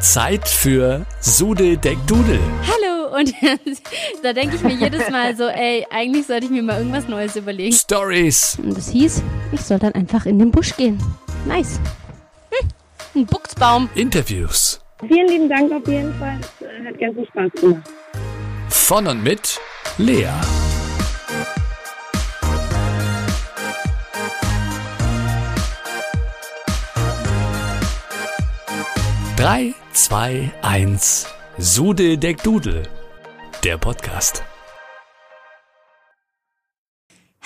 Zeit für Sude Deck Dudel. Hallo und da denke ich mir jedes Mal so, ey, eigentlich sollte ich mir mal irgendwas Neues überlegen. Stories. Und das hieß, ich soll dann einfach in den Busch gehen. Nice. Hm, ein Buchsbaum. Interviews. Vielen lieben Dank auf jeden Fall. Es äh, hat ganz viel Spaß gemacht. Von und mit Lea. Drei, zwei, eins. Sude Deck Dudel. Der Podcast.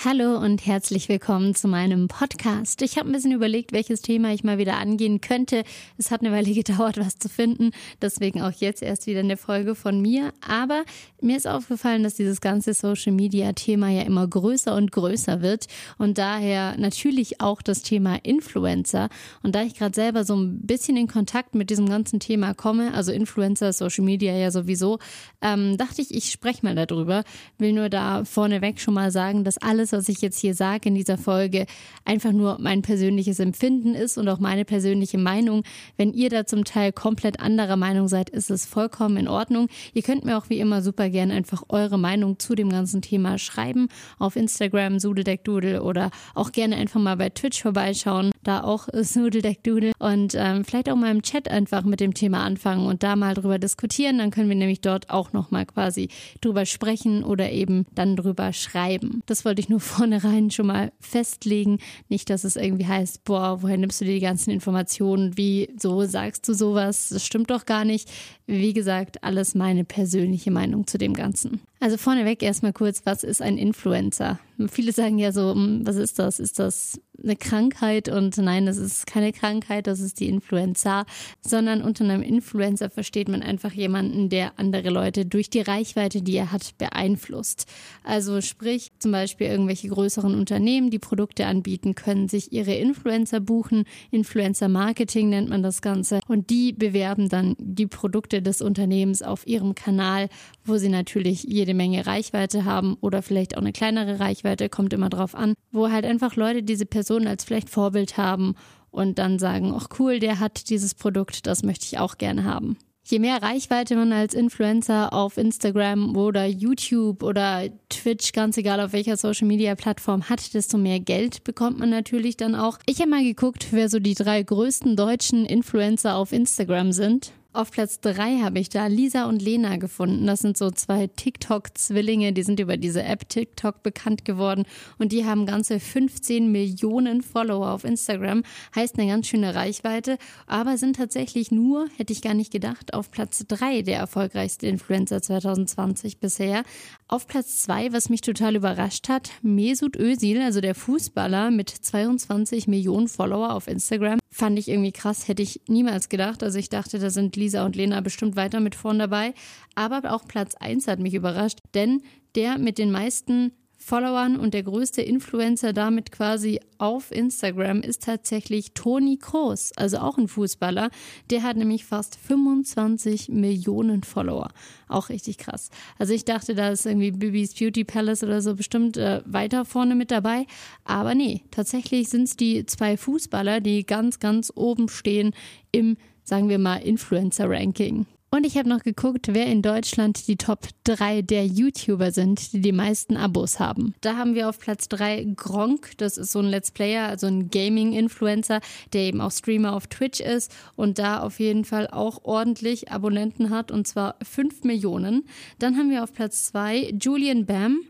Hallo und herzlich willkommen zu meinem Podcast. Ich habe ein bisschen überlegt, welches Thema ich mal wieder angehen könnte. Es hat eine Weile gedauert, was zu finden. Deswegen auch jetzt erst wieder eine Folge von mir. Aber mir ist aufgefallen, dass dieses ganze Social Media Thema ja immer größer und größer wird. Und daher natürlich auch das Thema Influencer. Und da ich gerade selber so ein bisschen in Kontakt mit diesem ganzen Thema komme, also Influencer, Social Media ja sowieso, ähm, dachte ich, ich spreche mal darüber. Will nur da vorneweg schon mal sagen, dass alles, was ich jetzt hier sage in dieser Folge, einfach nur mein persönliches Empfinden ist und auch meine persönliche Meinung. Wenn ihr da zum Teil komplett anderer Meinung seid, ist es vollkommen in Ordnung. Ihr könnt mir auch wie immer super gerne einfach eure Meinung zu dem ganzen Thema schreiben auf Instagram Sudedeckdudel oder auch gerne einfach mal bei Twitch vorbeischauen, da auch Sudedeckdudel und ähm, vielleicht auch mal im Chat einfach mit dem Thema anfangen und da mal drüber diskutieren. Dann können wir nämlich dort auch nochmal quasi drüber sprechen oder eben dann drüber schreiben. Das wollte ich nur vornherein schon mal festlegen. Nicht, dass es irgendwie heißt, boah, woher nimmst du dir die ganzen Informationen? Wie so sagst du sowas? Das stimmt doch gar nicht. Wie gesagt, alles meine persönliche Meinung zu dem Ganzen. Also vorneweg erstmal kurz, was ist ein Influencer? Viele sagen ja so, hm, was ist das? Ist das eine Krankheit? Und nein, das ist keine Krankheit, das ist die Influenza, sondern unter einem Influencer versteht man einfach jemanden, der andere Leute durch die Reichweite, die er hat, beeinflusst. Also sprich, zum Beispiel irgendwelche größeren Unternehmen, die Produkte anbieten, können sich ihre Influencer buchen. Influencer Marketing nennt man das Ganze. Und die bewerben dann die Produkte des Unternehmens auf ihrem Kanal, wo sie natürlich jede Menge Reichweite haben oder vielleicht auch eine kleinere Reichweite, kommt immer drauf an, wo halt einfach Leute diese Person als vielleicht Vorbild haben und dann sagen, ach cool, der hat dieses Produkt, das möchte ich auch gerne haben. Je mehr Reichweite man als Influencer auf Instagram oder YouTube oder Twitch, ganz egal auf welcher Social Media Plattform hat, desto mehr Geld bekommt man natürlich dann auch. Ich habe mal geguckt, wer so die drei größten deutschen Influencer auf Instagram sind. Auf Platz drei habe ich da Lisa und Lena gefunden. Das sind so zwei TikTok-Zwillinge, die sind über diese App TikTok bekannt geworden und die haben ganze 15 Millionen Follower auf Instagram. Heißt eine ganz schöne Reichweite, aber sind tatsächlich nur, hätte ich gar nicht gedacht, auf Platz drei der erfolgreichsten Influencer 2020 bisher. Auf Platz zwei, was mich total überrascht hat, Mesut Özil, also der Fußballer mit 22 Millionen Follower auf Instagram. Fand ich irgendwie krass, hätte ich niemals gedacht. Also ich dachte, da sind Lisa und Lena bestimmt weiter mit vorn dabei. Aber auch Platz 1 hat mich überrascht, denn der mit den meisten Followern und der größte Influencer damit quasi auf Instagram ist tatsächlich Toni Kroos, also auch ein Fußballer. Der hat nämlich fast 25 Millionen Follower. Auch richtig krass. Also ich dachte, da ist irgendwie Bibis Beauty Palace oder so bestimmt äh, weiter vorne mit dabei. Aber nee, tatsächlich sind es die zwei Fußballer, die ganz, ganz oben stehen im, sagen wir mal, Influencer-Ranking. Und ich habe noch geguckt, wer in Deutschland die Top 3 der YouTuber sind, die die meisten Abos haben. Da haben wir auf Platz 3 Gronk, das ist so ein Let's Player, also ein Gaming-Influencer, der eben auch Streamer auf Twitch ist und da auf jeden Fall auch ordentlich Abonnenten hat und zwar 5 Millionen. Dann haben wir auf Platz 2 Julian Bam,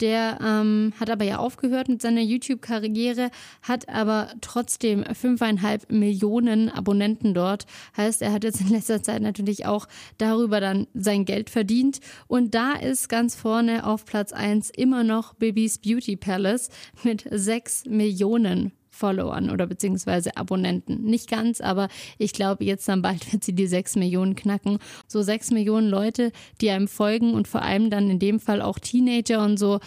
der ähm, hat aber ja aufgehört mit seiner YouTube-Karriere, hat aber trotzdem fünfeinhalb Millionen Abonnenten dort. Heißt, er hat jetzt in letzter Zeit natürlich auch darüber dann sein Geld verdient. Und da ist ganz vorne auf Platz eins immer noch Bibis Beauty Palace mit sechs Millionen Followern oder beziehungsweise Abonnenten. Nicht ganz, aber ich glaube, jetzt dann bald wird sie die sechs Millionen knacken. So sechs Millionen Leute, die einem folgen und vor allem dann in dem Fall auch Teenager und so,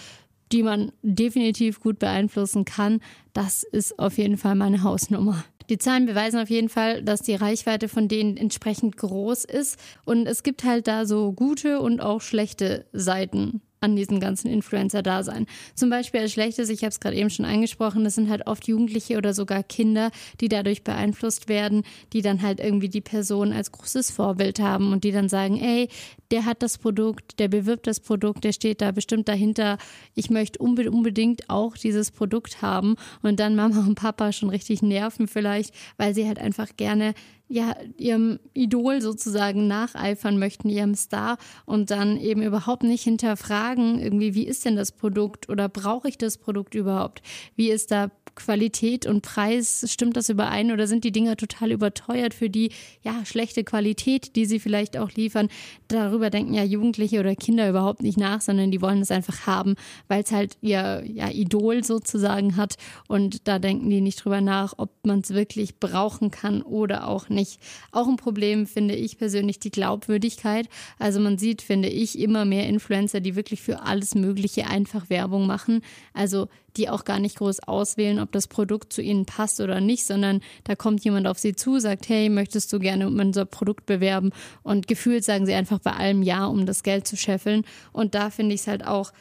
die man definitiv gut beeinflussen kann. Das ist auf jeden Fall meine Hausnummer. Die Zahlen beweisen auf jeden Fall, dass die Reichweite von denen entsprechend groß ist. Und es gibt halt da so gute und auch schlechte Seiten an diesen ganzen Influencer-Dasein. Zum Beispiel als schlechtes, ich habe es gerade eben schon angesprochen, das sind halt oft Jugendliche oder sogar Kinder, die dadurch beeinflusst werden, die dann halt irgendwie die Person als großes Vorbild haben und die dann sagen, ey, der hat das Produkt, der bewirbt das Produkt, der steht da bestimmt dahinter, ich möchte unbedingt auch dieses Produkt haben und dann Mama und Papa schon richtig nerven vielleicht, weil sie halt einfach gerne ja, ihrem Idol sozusagen nacheifern möchten, ihrem Star und dann eben überhaupt nicht hinterfragen, irgendwie, wie ist denn das Produkt oder brauche ich das Produkt überhaupt? Wie ist da Qualität und Preis, stimmt das überein oder sind die Dinger total überteuert für die, ja, schlechte Qualität, die sie vielleicht auch liefern? Darüber denken ja Jugendliche oder Kinder überhaupt nicht nach, sondern die wollen es einfach haben, weil es halt ihr ja, Idol sozusagen hat und da denken die nicht drüber nach, ob man es wirklich brauchen kann oder auch nicht nicht. Auch ein Problem finde ich persönlich die Glaubwürdigkeit. Also man sieht, finde ich, immer mehr Influencer, die wirklich für alles Mögliche einfach Werbung machen. Also die auch gar nicht groß auswählen, ob das Produkt zu ihnen passt oder nicht, sondern da kommt jemand auf sie zu, sagt, hey, möchtest du gerne unser Produkt bewerben? Und gefühlt sagen sie einfach bei allem Ja, um das Geld zu scheffeln. Und da finde ich es halt auch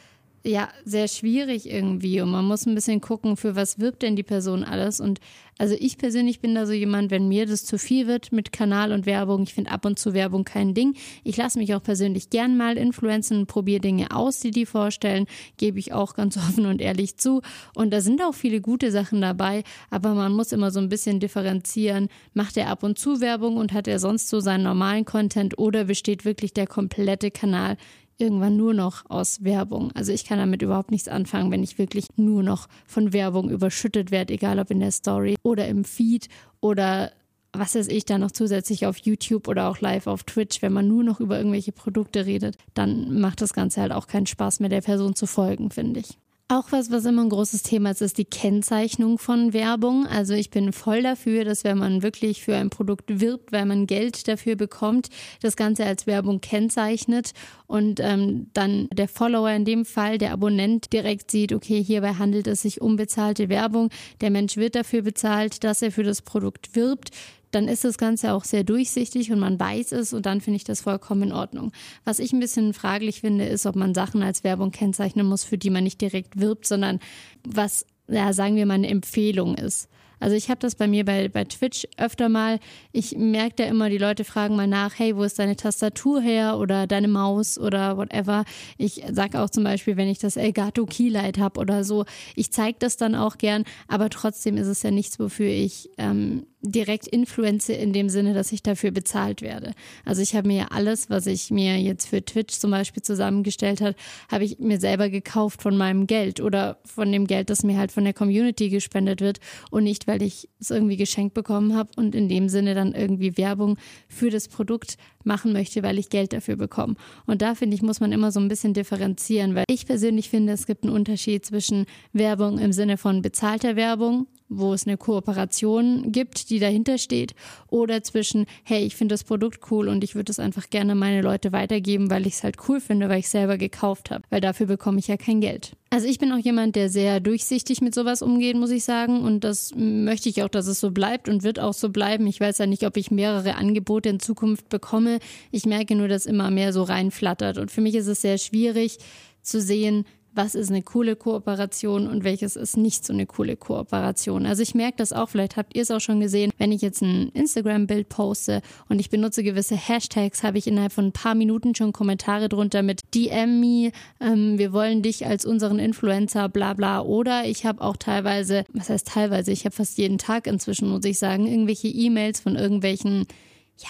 ja sehr schwierig irgendwie und man muss ein bisschen gucken, für was wirbt denn die Person alles und also ich persönlich bin da so jemand, wenn mir das zu viel wird mit Kanal und Werbung, ich finde ab und zu Werbung kein Ding. Ich lasse mich auch persönlich gern mal influenzen probiere Dinge aus, die die vorstellen, gebe ich auch ganz offen und ehrlich zu und da sind auch viele gute Sachen dabei, aber man muss immer so ein bisschen differenzieren, macht er ab und zu Werbung und hat er sonst so seinen normalen Content oder besteht wirklich der komplette Kanal irgendwann nur noch aus Werbung. Also ich kann damit überhaupt nichts anfangen, wenn ich wirklich nur noch von Werbung überschüttet werde, egal ob in der Story oder im Feed oder was weiß ich, da noch zusätzlich auf YouTube oder auch live auf Twitch, wenn man nur noch über irgendwelche Produkte redet, dann macht das Ganze halt auch keinen Spaß mehr, der Person zu folgen, finde ich. Auch was, was immer ein großes Thema ist, ist die Kennzeichnung von Werbung. Also ich bin voll dafür, dass wenn man wirklich für ein Produkt wirbt, weil man Geld dafür bekommt, das Ganze als Werbung kennzeichnet und ähm, dann der Follower in dem Fall, der Abonnent direkt sieht, okay, hierbei handelt es sich um bezahlte Werbung. Der Mensch wird dafür bezahlt, dass er für das Produkt wirbt dann ist das Ganze auch sehr durchsichtig und man weiß es und dann finde ich das vollkommen in Ordnung. Was ich ein bisschen fraglich finde, ist, ob man Sachen als Werbung kennzeichnen muss, für die man nicht direkt wirbt, sondern was, ja, sagen wir mal, eine Empfehlung ist. Also ich habe das bei mir bei, bei Twitch öfter mal. Ich merke da immer, die Leute fragen mal nach, hey, wo ist deine Tastatur her oder deine Maus oder whatever. Ich sage auch zum Beispiel, wenn ich das Elgato Keylight habe oder so, ich zeige das dann auch gern, aber trotzdem ist es ja nichts, wofür ich ähm, direkt influence in dem Sinne, dass ich dafür bezahlt werde. Also ich habe mir alles, was ich mir jetzt für Twitch zum Beispiel zusammengestellt hat, habe ich mir selber gekauft von meinem Geld oder von dem Geld, das mir halt von der Community gespendet wird und nicht, weil ich es irgendwie geschenkt bekommen habe und in dem Sinne dann irgendwie Werbung für das Produkt machen möchte, weil ich Geld dafür bekomme. Und da finde ich, muss man immer so ein bisschen differenzieren, weil ich persönlich finde, es gibt einen Unterschied zwischen Werbung im Sinne von bezahlter Werbung wo es eine Kooperation gibt, die dahinter steht, oder zwischen, hey, ich finde das Produkt cool und ich würde es einfach gerne meine Leute weitergeben, weil ich es halt cool finde, weil ich selber gekauft habe, weil dafür bekomme ich ja kein Geld. Also ich bin auch jemand, der sehr durchsichtig mit sowas umgeht, muss ich sagen. Und das möchte ich auch, dass es so bleibt und wird auch so bleiben. Ich weiß ja nicht, ob ich mehrere Angebote in Zukunft bekomme. Ich merke nur, dass immer mehr so reinflattert. Und für mich ist es sehr schwierig zu sehen, was ist eine coole Kooperation und welches ist nicht so eine coole Kooperation. Also ich merke das auch, vielleicht habt ihr es auch schon gesehen, wenn ich jetzt ein Instagram-Bild poste und ich benutze gewisse Hashtags, habe ich innerhalb von ein paar Minuten schon Kommentare drunter mit DM me, ähm, wir wollen dich als unseren Influencer, bla bla. Oder ich habe auch teilweise, was heißt teilweise, ich habe fast jeden Tag inzwischen, muss ich sagen, irgendwelche E-Mails von irgendwelchen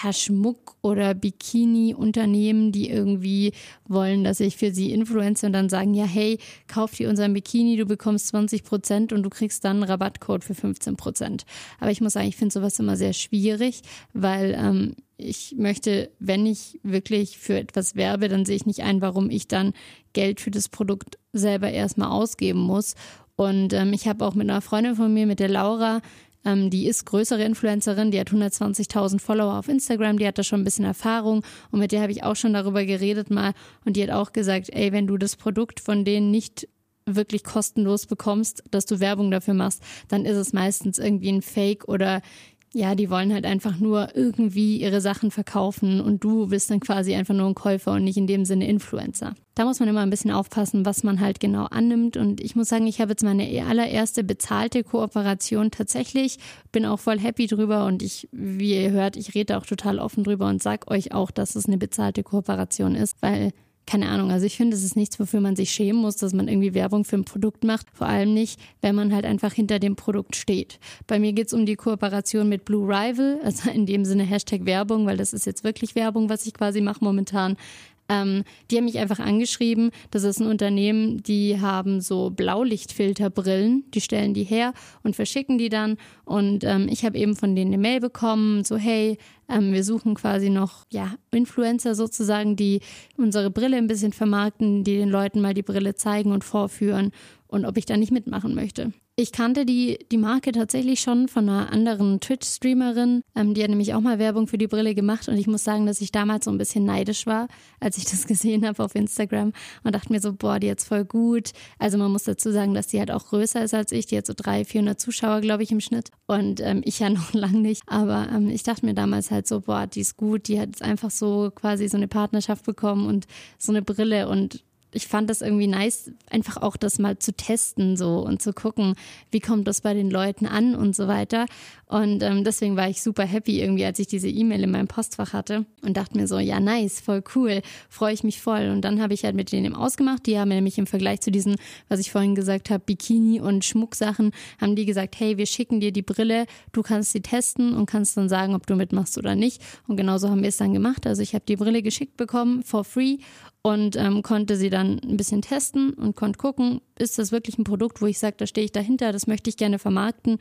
ja, Schmuck- oder Bikini-Unternehmen, die irgendwie wollen, dass ich für sie influenze und dann sagen, ja, hey, kauf dir unseren Bikini, du bekommst 20 Prozent und du kriegst dann einen Rabattcode für 15 Prozent. Aber ich muss sagen, ich finde sowas immer sehr schwierig, weil ähm, ich möchte, wenn ich wirklich für etwas werbe, dann sehe ich nicht ein, warum ich dann Geld für das Produkt selber erstmal ausgeben muss. Und ähm, ich habe auch mit einer Freundin von mir, mit der Laura, ähm, die ist größere Influencerin, die hat 120.000 Follower auf Instagram, die hat da schon ein bisschen Erfahrung und mit der habe ich auch schon darüber geredet mal und die hat auch gesagt, ey, wenn du das Produkt von denen nicht wirklich kostenlos bekommst, dass du Werbung dafür machst, dann ist es meistens irgendwie ein Fake oder ja, die wollen halt einfach nur irgendwie ihre Sachen verkaufen und du bist dann quasi einfach nur ein Käufer und nicht in dem Sinne Influencer. Da muss man immer ein bisschen aufpassen, was man halt genau annimmt. Und ich muss sagen, ich habe jetzt meine allererste bezahlte Kooperation tatsächlich, bin auch voll happy drüber und ich, wie ihr hört, ich rede auch total offen drüber und sag euch auch, dass es eine bezahlte Kooperation ist, weil keine Ahnung, also ich finde, es ist nichts, wofür man sich schämen muss, dass man irgendwie Werbung für ein Produkt macht. Vor allem nicht, wenn man halt einfach hinter dem Produkt steht. Bei mir geht es um die Kooperation mit Blue Rival, also in dem Sinne Hashtag Werbung, weil das ist jetzt wirklich Werbung, was ich quasi mache momentan. Ähm, die haben mich einfach angeschrieben. Das ist ein Unternehmen, die haben so Blaulichtfilterbrillen. Die stellen die her und verschicken die dann. Und ähm, ich habe eben von denen eine Mail bekommen, so hey, ähm, wir suchen quasi noch ja Influencer sozusagen, die unsere Brille ein bisschen vermarkten, die den Leuten mal die Brille zeigen und vorführen und ob ich da nicht mitmachen möchte. Ich kannte die, die Marke tatsächlich schon von einer anderen Twitch-Streamerin. Ähm, die hat nämlich auch mal Werbung für die Brille gemacht und ich muss sagen, dass ich damals so ein bisschen neidisch war, als ich das gesehen habe auf Instagram und dachte mir so, boah, die jetzt voll gut. Also man muss dazu sagen, dass die halt auch größer ist als ich. Die hat so 300, 400 Zuschauer, glaube ich, im Schnitt und ähm, ich ja noch lang nicht. Aber ähm, ich dachte mir damals halt so, boah, die ist gut. Die hat jetzt einfach so quasi so eine Partnerschaft bekommen und so eine Brille und ich fand das irgendwie nice, einfach auch das mal zu testen so und zu gucken, wie kommt das bei den Leuten an und so weiter. Und ähm, deswegen war ich super happy irgendwie, als ich diese E-Mail in meinem Postfach hatte und dachte mir so, ja nice, voll cool, freue ich mich voll. Und dann habe ich halt mit denen eben ausgemacht. Die haben nämlich im Vergleich zu diesen, was ich vorhin gesagt habe, Bikini und Schmucksachen, haben die gesagt, hey, wir schicken dir die Brille, du kannst sie testen und kannst dann sagen, ob du mitmachst oder nicht. Und genauso haben wir es dann gemacht. Also ich habe die Brille geschickt bekommen for free und ähm, konnte sie dann ein bisschen testen und konnte gucken, ist das wirklich ein Produkt, wo ich sage, da stehe ich dahinter, das möchte ich gerne vermarkten.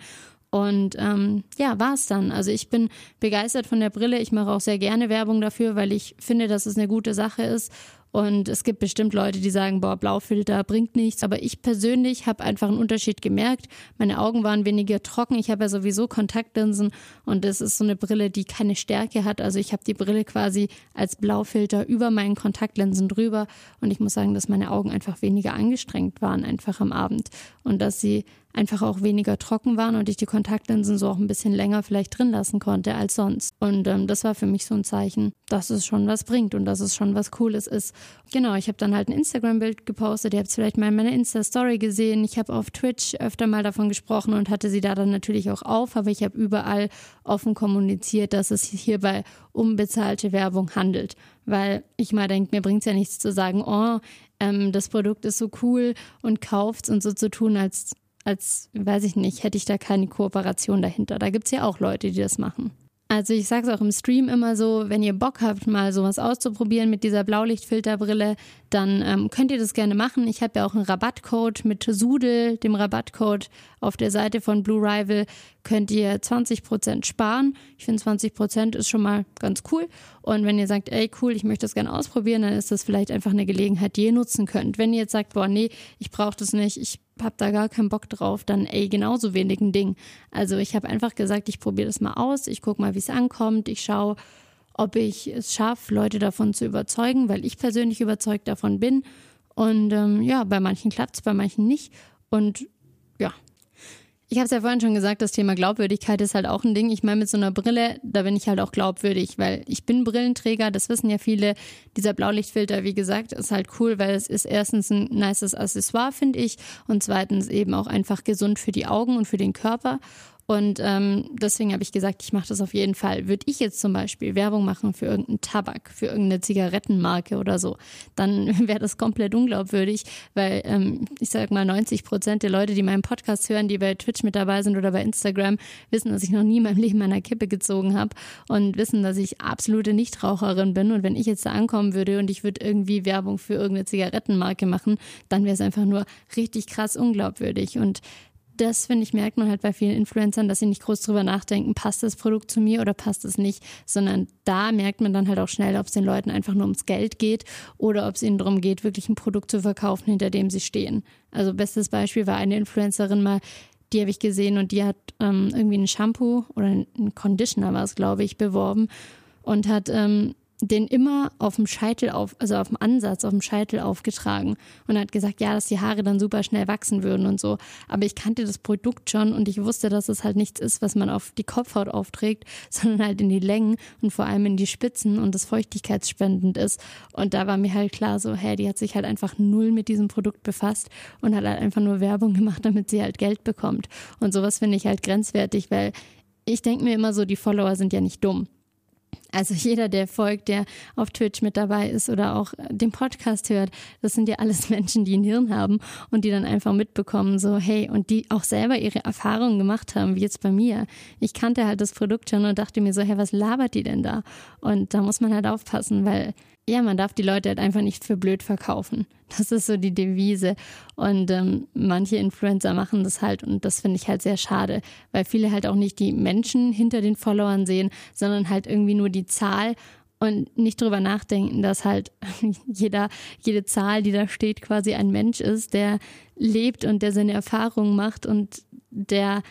Und ähm, ja, war es dann. Also ich bin begeistert von der Brille. Ich mache auch sehr gerne Werbung dafür, weil ich finde, dass es eine gute Sache ist und es gibt bestimmt Leute, die sagen, boah, Blaufilter bringt nichts. Aber ich persönlich habe einfach einen Unterschied gemerkt. Meine Augen waren weniger trocken. Ich habe ja sowieso Kontaktlinsen und das ist so eine Brille, die keine Stärke hat. Also ich habe die Brille quasi als Blaufilter über meinen Kontaktlinsen drüber. Und ich muss sagen, dass meine Augen einfach weniger angestrengt waren, einfach am Abend. Und dass sie einfach auch weniger trocken waren und ich die Kontaktlinsen so auch ein bisschen länger vielleicht drin lassen konnte als sonst. Und ähm, das war für mich so ein Zeichen, dass es schon was bringt und dass es schon was Cooles ist. Genau, ich habe dann halt ein Instagram-Bild gepostet. Ihr habt es vielleicht mal in meiner Insta-Story gesehen. Ich habe auf Twitch öfter mal davon gesprochen und hatte sie da dann natürlich auch auf, aber ich habe überall offen kommuniziert, dass es hierbei um bezahlte Werbung handelt. Weil ich mal denke, mir bringt es ja nichts zu sagen, oh, ähm, das Produkt ist so cool und kauft's und so zu tun, als als, weiß ich nicht, hätte ich da keine Kooperation dahinter. Da gibt es ja auch Leute, die das machen. Also ich sage es auch im Stream immer so, wenn ihr Bock habt, mal sowas auszuprobieren mit dieser Blaulichtfilterbrille, dann ähm, könnt ihr das gerne machen. Ich habe ja auch einen Rabattcode mit Sudel, dem Rabattcode auf der Seite von Blue Rival, könnt ihr 20% sparen. Ich finde 20% ist schon mal ganz cool. Und wenn ihr sagt, ey cool, ich möchte das gerne ausprobieren, dann ist das vielleicht einfach eine Gelegenheit, die ihr nutzen könnt. Wenn ihr jetzt sagt, boah, nee, ich brauche das nicht, ich habe da gar keinen Bock drauf, dann ey, genauso wenig ein Ding. Also ich habe einfach gesagt, ich probiere das mal aus, ich gucke mal, wie es ankommt, ich schaue, ob ich es schaffe, Leute davon zu überzeugen, weil ich persönlich überzeugt davon bin. Und ähm, ja, bei manchen klappt es, bei manchen nicht. Und ich habe es ja vorhin schon gesagt, das Thema Glaubwürdigkeit ist halt auch ein Ding. Ich meine, mit so einer Brille, da bin ich halt auch glaubwürdig, weil ich bin Brillenträger, das wissen ja viele. Dieser Blaulichtfilter, wie gesagt, ist halt cool, weil es ist erstens ein nices Accessoire, finde ich, und zweitens eben auch einfach gesund für die Augen und für den Körper. Und ähm, deswegen habe ich gesagt, ich mache das auf jeden Fall. Würde ich jetzt zum Beispiel Werbung machen für irgendeinen Tabak, für irgendeine Zigarettenmarke oder so, dann wäre das komplett unglaubwürdig, weil ähm, ich sage mal 90 Prozent der Leute, die meinen Podcast hören, die bei Twitch mit dabei sind oder bei Instagram, wissen, dass ich noch nie in meinem Leben meiner Kippe gezogen habe und wissen, dass ich absolute Nichtraucherin bin. Und wenn ich jetzt da ankommen würde und ich würde irgendwie Werbung für irgendeine Zigarettenmarke machen, dann wäre es einfach nur richtig krass unglaubwürdig. Und das, finde ich, merkt man halt bei vielen Influencern, dass sie nicht groß drüber nachdenken, passt das Produkt zu mir oder passt es nicht, sondern da merkt man dann halt auch schnell, ob es den Leuten einfach nur ums Geld geht oder ob es ihnen darum geht, wirklich ein Produkt zu verkaufen, hinter dem sie stehen. Also bestes Beispiel war eine Influencerin mal, die habe ich gesehen und die hat ähm, irgendwie ein Shampoo oder ein Conditioner war es, glaube ich, beworben und hat ähm, den immer auf dem Scheitel auf, also auf dem Ansatz, auf dem Scheitel aufgetragen und hat gesagt, ja, dass die Haare dann super schnell wachsen würden und so. Aber ich kannte das Produkt schon und ich wusste, dass es halt nichts ist, was man auf die Kopfhaut aufträgt, sondern halt in die Längen und vor allem in die Spitzen und das feuchtigkeitsspendend ist. Und da war mir halt klar so, hey, die hat sich halt einfach null mit diesem Produkt befasst und hat halt einfach nur Werbung gemacht, damit sie halt Geld bekommt. Und sowas finde ich halt grenzwertig, weil ich denke mir immer so, die Follower sind ja nicht dumm. Also jeder, der folgt, der auf Twitch mit dabei ist oder auch den Podcast hört, das sind ja alles Menschen, die ein Hirn haben und die dann einfach mitbekommen, so hey, und die auch selber ihre Erfahrungen gemacht haben, wie jetzt bei mir. Ich kannte halt das Produkt schon und dachte mir so, hey, was labert die denn da? Und da muss man halt aufpassen, weil ja, man darf die Leute halt einfach nicht für blöd verkaufen. Das ist so die Devise. Und ähm, manche Influencer machen das halt und das finde ich halt sehr schade, weil viele halt auch nicht die Menschen hinter den Followern sehen, sondern halt irgendwie nur die Zahl und nicht drüber nachdenken, dass halt jeder, jede Zahl, die da steht, quasi ein Mensch ist, der lebt und der seine Erfahrungen macht und der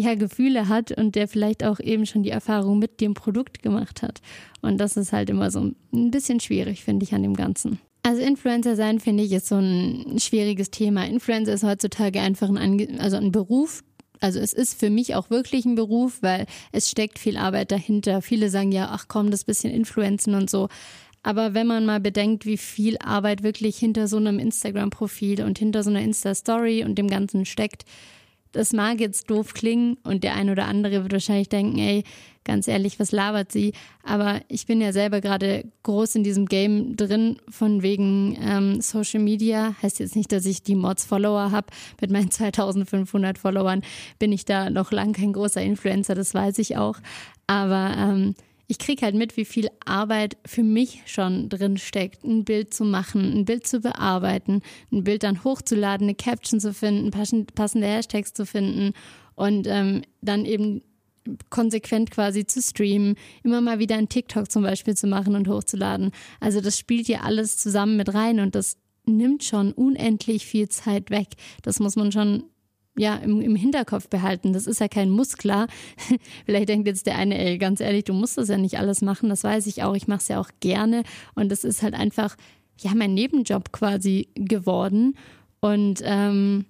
ja Gefühle hat und der vielleicht auch eben schon die Erfahrung mit dem Produkt gemacht hat. Und das ist halt immer so ein bisschen schwierig, finde ich, an dem Ganzen. Also Influencer sein, finde ich, ist so ein schwieriges Thema. Influencer ist heutzutage einfach ein, also ein Beruf, also es ist für mich auch wirklich ein Beruf, weil es steckt viel Arbeit dahinter. Viele sagen ja, ach komm, das bisschen Influenzen und so. Aber wenn man mal bedenkt, wie viel Arbeit wirklich hinter so einem Instagram-Profil und hinter so einer Insta-Story und dem Ganzen steckt, das mag jetzt doof klingen und der ein oder andere wird wahrscheinlich denken, ey, ganz ehrlich, was labert sie? Aber ich bin ja selber gerade groß in diesem Game drin, von wegen ähm, Social Media. Heißt jetzt nicht, dass ich die Mods-Follower habe. Mit meinen 2500 Followern bin ich da noch lang kein großer Influencer, das weiß ich auch. Aber ähm, ich kriege halt mit, wie viel Arbeit für mich schon drin steckt, ein Bild zu machen, ein Bild zu bearbeiten, ein Bild dann hochzuladen, eine Caption zu finden, passende Hashtags zu finden und ähm, dann eben konsequent quasi zu streamen, immer mal wieder ein TikTok zum Beispiel zu machen und hochzuladen. Also das spielt ja alles zusammen mit rein und das nimmt schon unendlich viel Zeit weg. Das muss man schon ja, im, im Hinterkopf behalten. Das ist ja kein Muskler. Vielleicht denkt jetzt der eine, ey, ganz ehrlich, du musst das ja nicht alles machen. Das weiß ich auch. Ich mache es ja auch gerne. Und das ist halt einfach, ja, mein Nebenjob quasi geworden. Und ähm,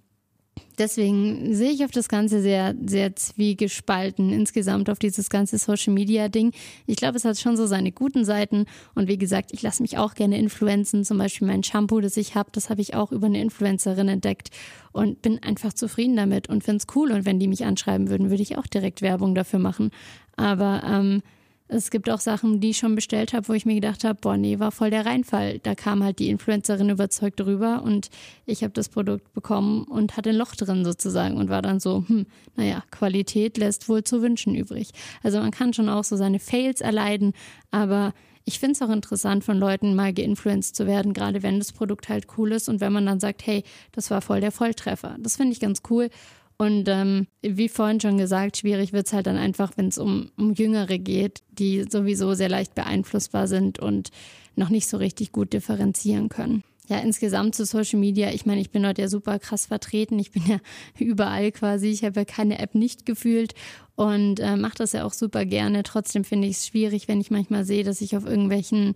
deswegen sehe ich auf das Ganze sehr, sehr zwiegespalten insgesamt auf dieses ganze Social Media Ding. Ich glaube, es hat schon so seine guten Seiten. Und wie gesagt, ich lasse mich auch gerne influenzen. Zum Beispiel mein Shampoo, das ich habe, das habe ich auch über eine Influencerin entdeckt und bin einfach zufrieden damit und finde es cool. Und wenn die mich anschreiben würden, würde ich auch direkt Werbung dafür machen. Aber ähm, es gibt auch Sachen, die ich schon bestellt habe, wo ich mir gedacht habe, boah, nee, war voll der Reinfall. Da kam halt die Influencerin überzeugt rüber und ich habe das Produkt bekommen und hatte ein Loch drin sozusagen und war dann so, hm, naja, Qualität lässt wohl zu wünschen übrig. Also man kann schon auch so seine Fails erleiden, aber ich finde es auch interessant, von Leuten mal geinfluenced zu werden, gerade wenn das Produkt halt cool ist und wenn man dann sagt, hey, das war voll der Volltreffer. Das finde ich ganz cool. Und ähm, wie vorhin schon gesagt, schwierig wird es halt dann einfach, wenn es um, um Jüngere geht, die sowieso sehr leicht beeinflussbar sind und noch nicht so richtig gut differenzieren können. Ja, insgesamt zu Social Media, ich meine, ich bin dort ja super krass vertreten. Ich bin ja überall quasi. Ich habe ja keine App nicht gefühlt und äh, mache das ja auch super gerne. Trotzdem finde ich es schwierig, wenn ich manchmal sehe, dass ich auf irgendwelchen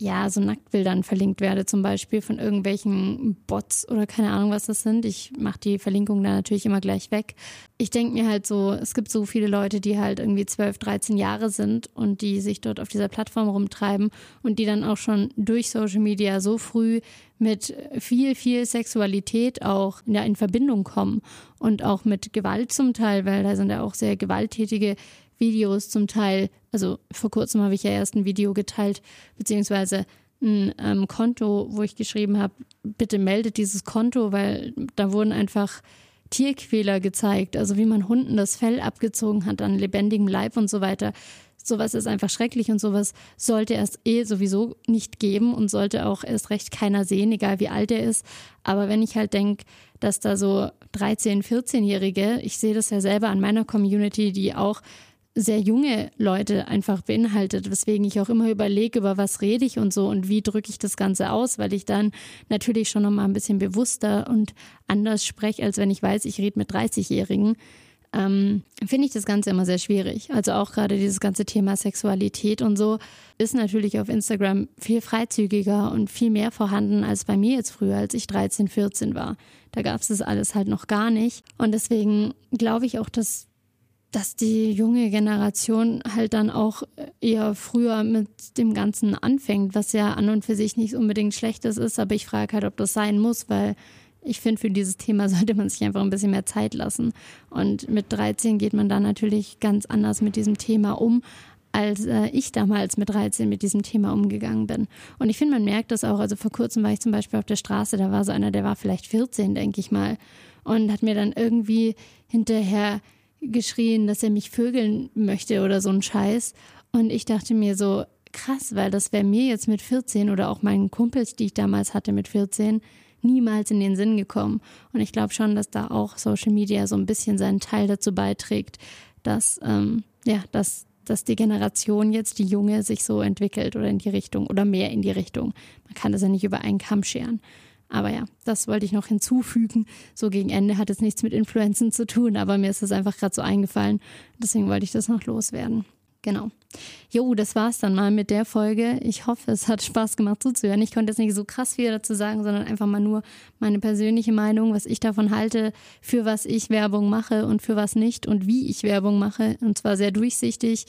ja, so Nacktbildern verlinkt werde, zum Beispiel von irgendwelchen Bots oder keine Ahnung, was das sind. Ich mache die Verlinkung da natürlich immer gleich weg. Ich denke mir halt so, es gibt so viele Leute, die halt irgendwie 12, 13 Jahre sind und die sich dort auf dieser Plattform rumtreiben und die dann auch schon durch Social Media so früh mit viel, viel Sexualität auch ja, in Verbindung kommen und auch mit Gewalt zum Teil, weil da sind ja auch sehr gewalttätige Videos zum Teil, also vor kurzem habe ich ja erst ein Video geteilt, beziehungsweise ein ähm, Konto, wo ich geschrieben habe, bitte meldet dieses Konto, weil da wurden einfach Tierquäler gezeigt, also wie man Hunden das Fell abgezogen hat an lebendigem Leib und so weiter. Sowas ist einfach schrecklich und sowas sollte es eh sowieso nicht geben und sollte auch erst recht keiner sehen, egal wie alt er ist. Aber wenn ich halt denke, dass da so 13-, 14-Jährige, ich sehe das ja selber an meiner Community, die auch sehr junge Leute einfach beinhaltet, weswegen ich auch immer überlege, über was rede ich und so und wie drücke ich das Ganze aus, weil ich dann natürlich schon nochmal ein bisschen bewusster und anders spreche, als wenn ich weiß, ich rede mit 30-Jährigen. ähm, finde ich das Ganze immer sehr schwierig. Also auch gerade dieses ganze Thema Sexualität und so ist natürlich auf Instagram viel freizügiger und viel mehr vorhanden als bei mir jetzt früher, als ich 13, 14 war. Da gab es das alles halt noch gar nicht. Und deswegen glaube ich auch, dass dass die junge Generation halt dann auch eher früher mit dem Ganzen anfängt, was ja an und für sich nicht unbedingt schlechtes ist, aber ich frage halt, ob das sein muss, weil ich finde, für dieses Thema sollte man sich einfach ein bisschen mehr Zeit lassen. Und mit 13 geht man da natürlich ganz anders mit diesem Thema um, als äh, ich damals mit 13 mit diesem Thema umgegangen bin. Und ich finde, man merkt das auch. Also vor kurzem war ich zum Beispiel auf der Straße, da war so einer, der war vielleicht 14, denke ich mal, und hat mir dann irgendwie hinterher geschrien, dass er mich vögeln möchte oder so ein Scheiß. Und ich dachte mir so, krass, weil das wäre mir jetzt mit 14 oder auch meinen Kumpels, die ich damals hatte mit 14, niemals in den Sinn gekommen. Und ich glaube schon, dass da auch Social Media so ein bisschen seinen Teil dazu beiträgt, dass, ähm, ja, dass, dass die Generation jetzt, die Junge, sich so entwickelt oder in die Richtung oder mehr in die Richtung. Man kann das ja nicht über einen Kamm scheren. Aber ja, das wollte ich noch hinzufügen. So gegen Ende hat es nichts mit Influenzen zu tun, aber mir ist das einfach gerade so eingefallen. Deswegen wollte ich das noch loswerden. Genau. Jo, das war's dann mal mit der Folge. Ich hoffe, es hat Spaß gemacht zuzuhören. Ich konnte jetzt nicht so krass viel dazu sagen, sondern einfach mal nur meine persönliche Meinung, was ich davon halte, für was ich Werbung mache und für was nicht und wie ich Werbung mache. Und zwar sehr durchsichtig.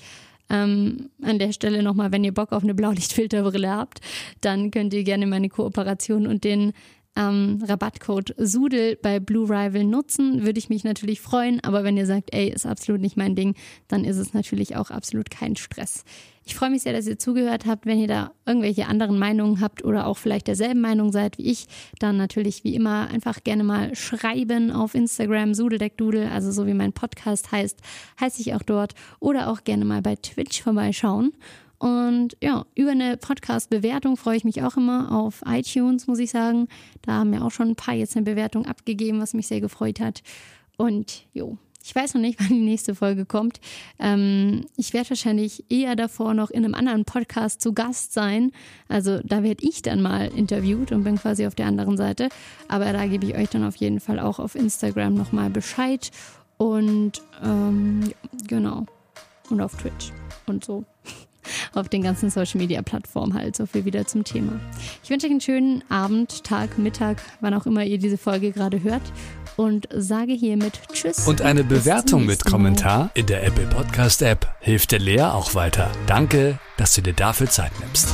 Ähm, an der Stelle nochmal, wenn ihr Bock auf eine Blaulichtfilterbrille habt, dann könnt ihr gerne meine Kooperation und den ähm, Rabattcode Sudel bei Blue Rival nutzen. Würde ich mich natürlich freuen, aber wenn ihr sagt, ey, ist absolut nicht mein Ding, dann ist es natürlich auch absolut kein Stress. Ich freue mich sehr, dass ihr zugehört habt. Wenn ihr da irgendwelche anderen Meinungen habt oder auch vielleicht derselben Meinung seid wie ich, dann natürlich wie immer einfach gerne mal schreiben auf Instagram Sudeldeckdudel, also so wie mein Podcast heißt, heiße ich auch dort oder auch gerne mal bei Twitch vorbeischauen. Und ja, über eine Podcast-Bewertung freue ich mich auch immer auf iTunes, muss ich sagen. Da haben mir auch schon ein paar jetzt eine Bewertung abgegeben, was mich sehr gefreut hat. Und jo, ich weiß noch nicht, wann die nächste Folge kommt. Ähm, ich werde wahrscheinlich eher davor noch in einem anderen Podcast zu Gast sein. Also da werde ich dann mal interviewt und bin quasi auf der anderen Seite. Aber da gebe ich euch dann auf jeden Fall auch auf Instagram nochmal Bescheid. Und ähm, genau. Und auf Twitch und so auf den ganzen Social Media Plattformen halt. So viel wieder zum Thema. Ich wünsche euch einen schönen Abend, Tag, Mittag, wann auch immer ihr diese Folge gerade hört und sage hiermit Tschüss. Und eine Bewertung mit Kommentar in der Apple Podcast App hilft der Lea auch weiter. Danke, dass du dir dafür Zeit nimmst.